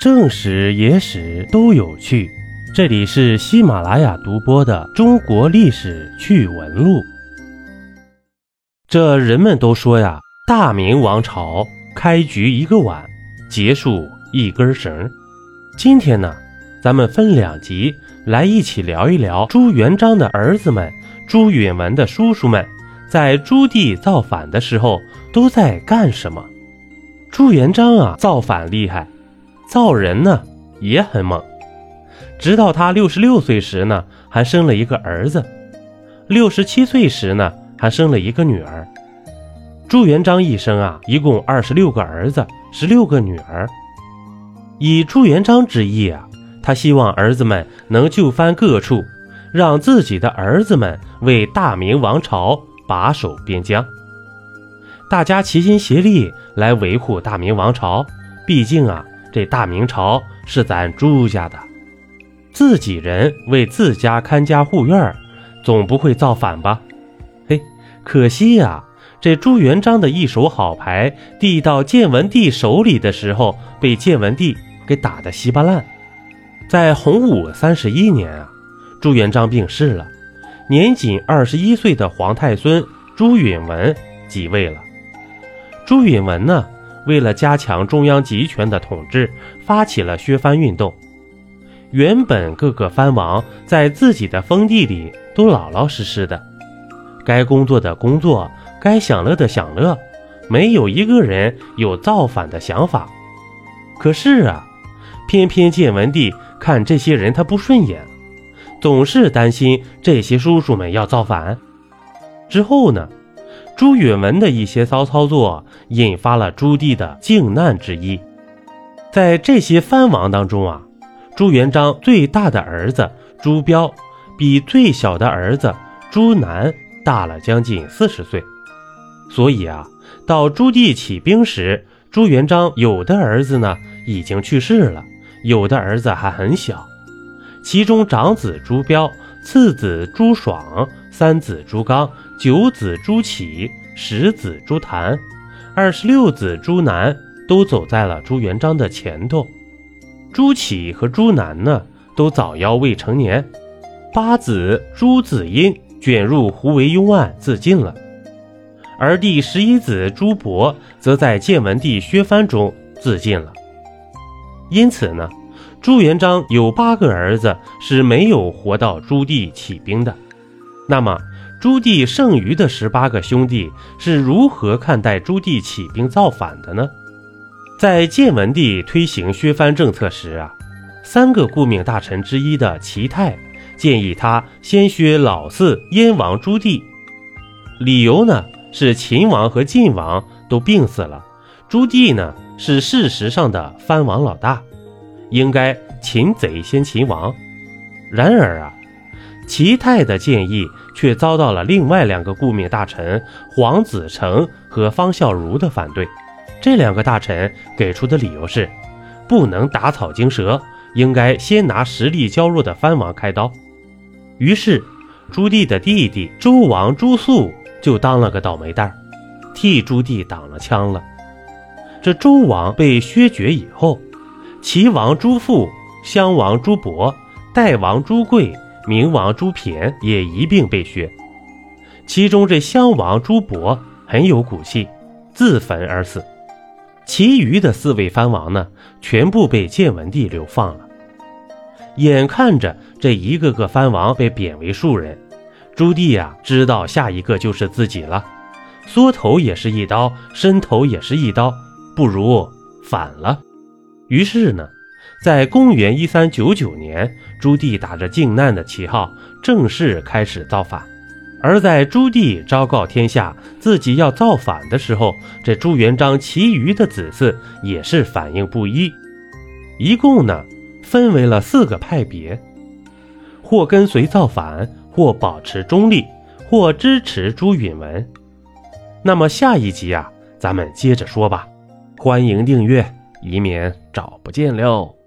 正史、野史都有趣，这里是喜马拉雅独播的《中国历史趣闻录》。这人们都说呀，大明王朝开局一个碗，结束一根绳。今天呢，咱们分两集来一起聊一聊朱元璋的儿子们、朱允文的叔叔们，在朱棣造反的时候都在干什么。朱元璋啊，造反厉害。造人呢也很猛，直到他六十六岁时呢，还生了一个儿子；六十七岁时呢，还生了一个女儿。朱元璋一生啊，一共二十六个儿子，十六个女儿。以朱元璋之意啊，他希望儿子们能就藩各处，让自己的儿子们为大明王朝把守边疆，大家齐心协力来维护大明王朝。毕竟啊。这大明朝是咱朱家的，自己人为自家看家护院，总不会造反吧？嘿，可惜呀，这朱元璋的一手好牌递到建文帝手里的时候，被建文帝给打得稀巴烂。在洪武三十一年啊，朱元璋病逝了，年仅二十一岁的皇太孙朱允文即位了。朱允文呢？为了加强中央集权的统治，发起了削藩运动。原本各个藩王在自己的封地里都老老实实的，该工作的工作，该享乐的享乐，没有一个人有造反的想法。可是啊，偏偏建文帝看这些人他不顺眼，总是担心这些叔叔们要造反。之后呢？朱允文的一些骚操作，引发了朱棣的靖难之意。在这些藩王当中啊，朱元璋最大的儿子朱标，比最小的儿子朱楠大了将近四十岁。所以啊，到朱棣起兵时，朱元璋有的儿子呢已经去世了，有的儿子还很小。其中长子朱标，次子朱爽。三子朱刚，九子朱启，十子朱谭，二十六子朱南都走在了朱元璋的前头。朱启和朱南呢，都早夭未成年。八子朱子英卷入胡惟庸案自尽了，而第十一子朱博则在建文帝削藩中自尽了。因此呢，朱元璋有八个儿子是没有活到朱棣起兵的。那么，朱棣剩余的十八个兄弟是如何看待朱棣起兵造反的呢？在建文帝推行削藩政策时啊，三个顾命大臣之一的齐泰建议他先削老四燕王朱棣，理由呢是秦王和晋王都病死了，朱棣呢是事实上的藩王老大，应该擒贼先擒王。然而啊。齐泰的建议却遭到了另外两个顾命大臣黄子成和方孝孺的反对。这两个大臣给出的理由是，不能打草惊蛇，应该先拿实力较弱的藩王开刀。于是，朱棣的弟弟周王朱肃就当了个倒霉蛋，替朱棣挡了枪了。这周王被削爵以后，齐王朱富、襄王朱博、代王朱贵。明王朱骈也一并被削，其中这襄王朱博很有骨气，自焚而死。其余的四位藩王呢，全部被建文帝流放了。眼看着这一个个藩王被贬为庶人，朱棣呀，知道下一个就是自己了，缩头也是一刀，伸头也是一刀，不如反了。于是呢。在公元一三九九年，朱棣打着靖难的旗号，正式开始造反。而在朱棣昭告天下自己要造反的时候，这朱元璋其余的子嗣也是反应不一，一共呢分为了四个派别：或跟随造反，或保持中立，或支持朱允文。那么下一集啊，咱们接着说吧。欢迎订阅，以免找不见喽。